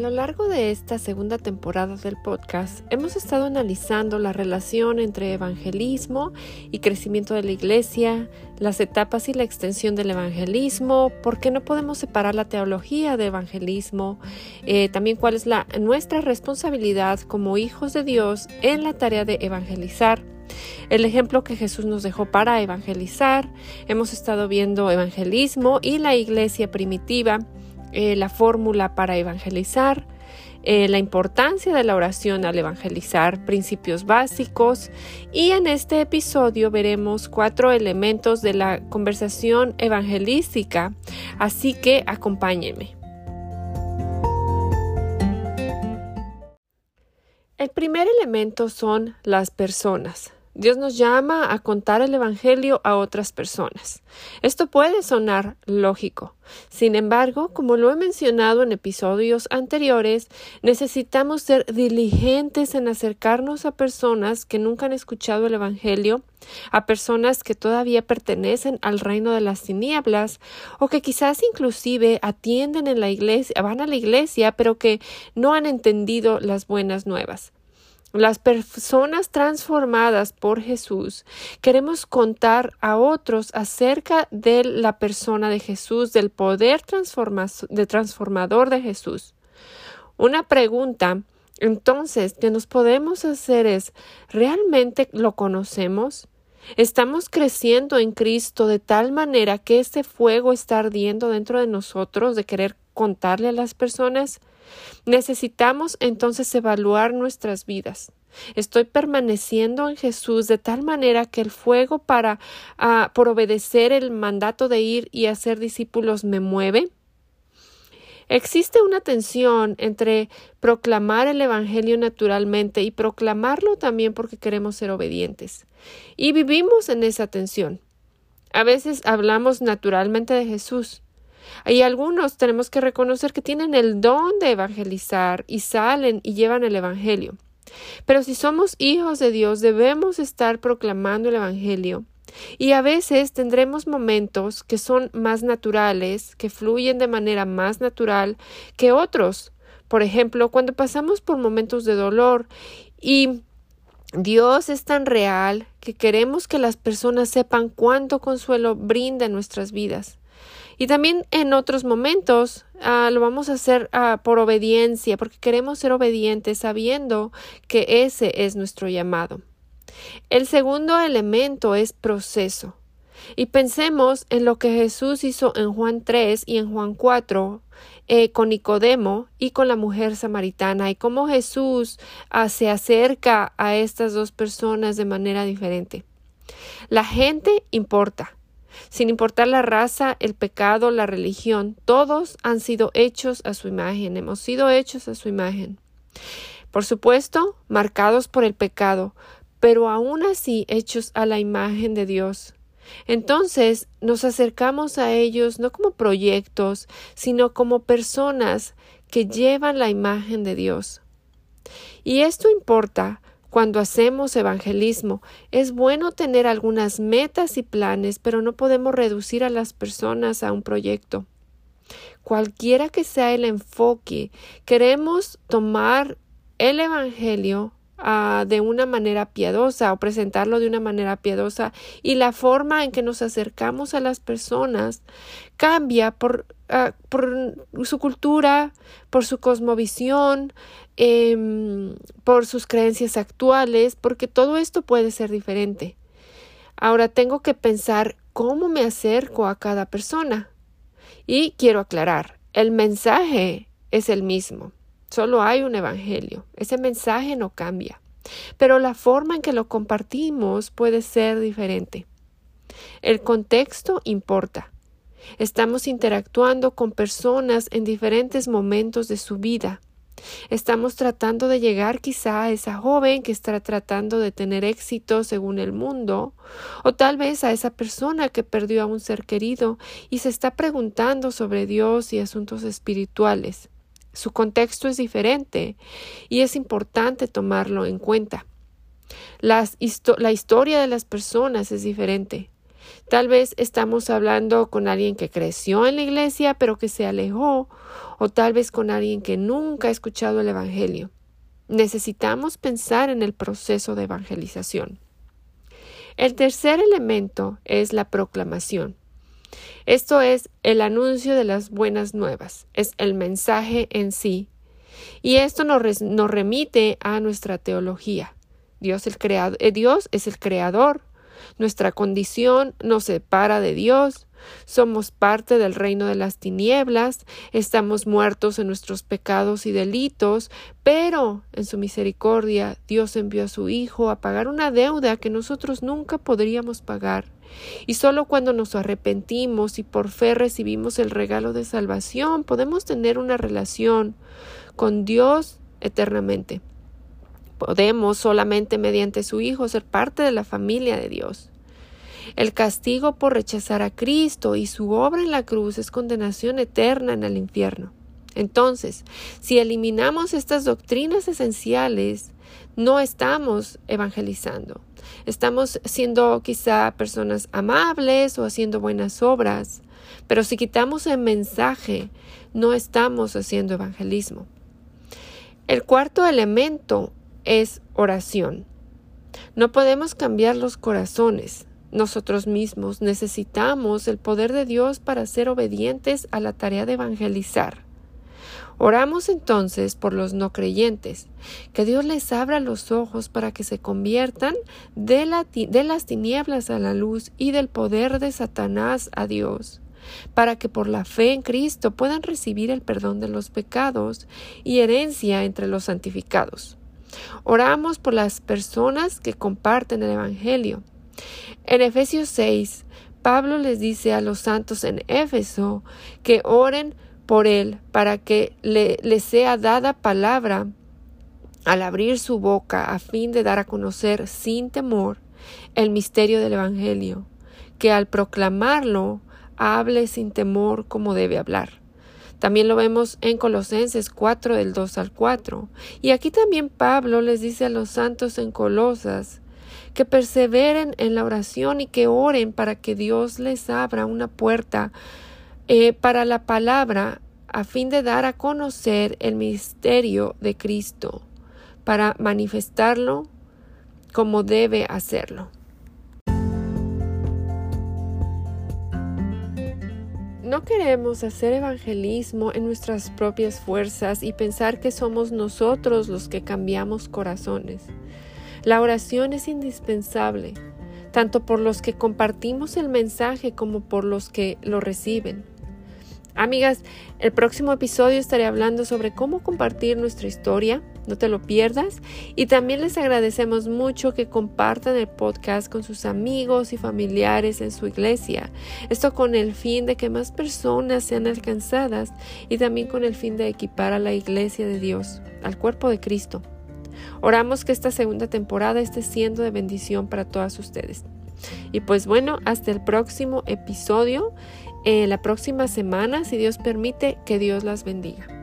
A lo largo de esta segunda temporada del podcast hemos estado analizando la relación entre evangelismo y crecimiento de la iglesia, las etapas y la extensión del evangelismo, por qué no podemos separar la teología de evangelismo, eh, también cuál es la, nuestra responsabilidad como hijos de Dios en la tarea de evangelizar. El ejemplo que Jesús nos dejó para evangelizar, hemos estado viendo evangelismo y la iglesia primitiva, eh, la fórmula para evangelizar, eh, la importancia de la oración al evangelizar, principios básicos y en este episodio veremos cuatro elementos de la conversación evangelística, así que acompáñenme. El primer elemento son las personas. Dios nos llama a contar el Evangelio a otras personas. Esto puede sonar lógico. Sin embargo, como lo he mencionado en episodios anteriores, necesitamos ser diligentes en acercarnos a personas que nunca han escuchado el Evangelio, a personas que todavía pertenecen al reino de las tinieblas o que quizás inclusive atienden en la iglesia, van a la iglesia, pero que no han entendido las buenas nuevas. Las personas transformadas por Jesús queremos contar a otros acerca de la persona de Jesús, del poder de transformador de Jesús. Una pregunta entonces que nos podemos hacer es ¿realmente lo conocemos? ¿Estamos creciendo en Cristo de tal manera que este fuego está ardiendo dentro de nosotros de querer contarle a las personas? Necesitamos entonces evaluar nuestras vidas. Estoy permaneciendo en Jesús de tal manera que el fuego para uh, por obedecer el mandato de ir y hacer discípulos me mueve. Existe una tensión entre proclamar el Evangelio naturalmente y proclamarlo también porque queremos ser obedientes. Y vivimos en esa tensión. A veces hablamos naturalmente de Jesús, y algunos tenemos que reconocer que tienen el don de evangelizar y salen y llevan el Evangelio. Pero si somos hijos de Dios, debemos estar proclamando el Evangelio. Y a veces tendremos momentos que son más naturales, que fluyen de manera más natural que otros. Por ejemplo, cuando pasamos por momentos de dolor y Dios es tan real que queremos que las personas sepan cuánto consuelo brinda en nuestras vidas. Y también en otros momentos ah, lo vamos a hacer ah, por obediencia, porque queremos ser obedientes sabiendo que ese es nuestro llamado. El segundo elemento es proceso. Y pensemos en lo que Jesús hizo en Juan 3 y en Juan 4 eh, con Nicodemo y con la mujer samaritana y cómo Jesús ah, se acerca a estas dos personas de manera diferente. La gente importa. Sin importar la raza, el pecado, la religión, todos han sido hechos a su imagen, hemos sido hechos a su imagen. Por supuesto, marcados por el pecado, pero aún así hechos a la imagen de Dios. Entonces nos acercamos a ellos no como proyectos, sino como personas que llevan la imagen de Dios. Y esto importa cuando hacemos evangelismo, es bueno tener algunas metas y planes, pero no podemos reducir a las personas a un proyecto. Cualquiera que sea el enfoque, queremos tomar el Evangelio ah, de una manera piadosa o presentarlo de una manera piadosa y la forma en que nos acercamos a las personas cambia por Ah, su cultura, por su cosmovisión, em, por sus creencias actuales, porque todo esto puede ser diferente. Ahora tengo que pensar cómo me acerco a cada persona. Y quiero aclarar, el mensaje es el mismo, solo hay un evangelio, ese mensaje no cambia, pero la forma en que lo compartimos puede ser diferente. El contexto importa. Estamos interactuando con personas en diferentes momentos de su vida. Estamos tratando de llegar quizá a esa joven que está tratando de tener éxito según el mundo, o tal vez a esa persona que perdió a un ser querido y se está preguntando sobre Dios y asuntos espirituales. Su contexto es diferente y es importante tomarlo en cuenta. la historia de las personas es diferente. Tal vez estamos hablando con alguien que creció en la iglesia pero que se alejó o tal vez con alguien que nunca ha escuchado el Evangelio. Necesitamos pensar en el proceso de evangelización. El tercer elemento es la proclamación. Esto es el anuncio de las buenas nuevas, es el mensaje en sí. Y esto nos, remite a nuestra teología. Dios, eh, Dios es el creador. Nuestra condición nos separa de Dios. Somos parte del reino de las tinieblas, estamos muertos en nuestros pecados y delitos, pero en su misericordia Dios envió a su Hijo a pagar una deuda que nosotros nunca podríamos pagar. Y solo cuando nos arrepentimos y por fe recibimos el regalo de salvación podemos tener una relación con Dios eternamente. Podemos solamente mediante su Hijo ser parte de la familia de Dios. El castigo por rechazar a Cristo y su obra en la cruz es condenación eterna en el infierno. Entonces, si eliminamos estas doctrinas esenciales, no estamos evangelizando. Estamos siendo quizá personas amables o haciendo buenas obras, pero si quitamos el mensaje, no estamos haciendo evangelismo. El cuarto elemento es oración. No podemos cambiar los corazones. Nosotros mismos necesitamos el poder de Dios para ser obedientes a la tarea de evangelizar. Oramos entonces por los no creyentes, que Dios les abra los ojos para que se conviertan de, las tinieblas a la luz y del poder de Satanás a Dios, para que por la fe en Cristo puedan recibir el perdón de los pecados y herencia entre los santificados. Oramos por las personas que comparten el Evangelio. En Efesios 6, Pablo les dice a los santos en Éfeso que oren por él para que le, sea dada palabra al abrir su boca a fin de dar a conocer sin temor el misterio del Evangelio, que al proclamarlo hable sin temor como debe hablar. También lo vemos en Colosenses 4 del 2 al 4. Y aquí también Pablo les dice a los santos en Colosas que perseveren en la oración y que oren para que Dios les abra una puerta eh, para la palabra a fin de dar a conocer el misterio de Cristo, para manifestarlo como debe hacerlo. No queremos hacer evangelismo en nuestras propias fuerzas y pensar que somos nosotros los que cambiamos corazones. La oración es indispensable, tanto por los que compartimos el mensaje como por los que lo reciben. Amigas, el próximo episodio estaré hablando sobre cómo compartir nuestra historia, no te lo pierdas, y también les agradecemos mucho que compartan el podcast con sus amigos y familiares en su iglesia, esto con el fin de que más personas sean alcanzadas y también con el fin de equipar a la iglesia de Dios, al cuerpo de Cristo. Oramos que esta segunda temporada esté siendo de bendición para todas ustedes. Y pues bueno, hasta el próximo episodio, eh, la próxima semana, si Dios permite, que Dios las bendiga.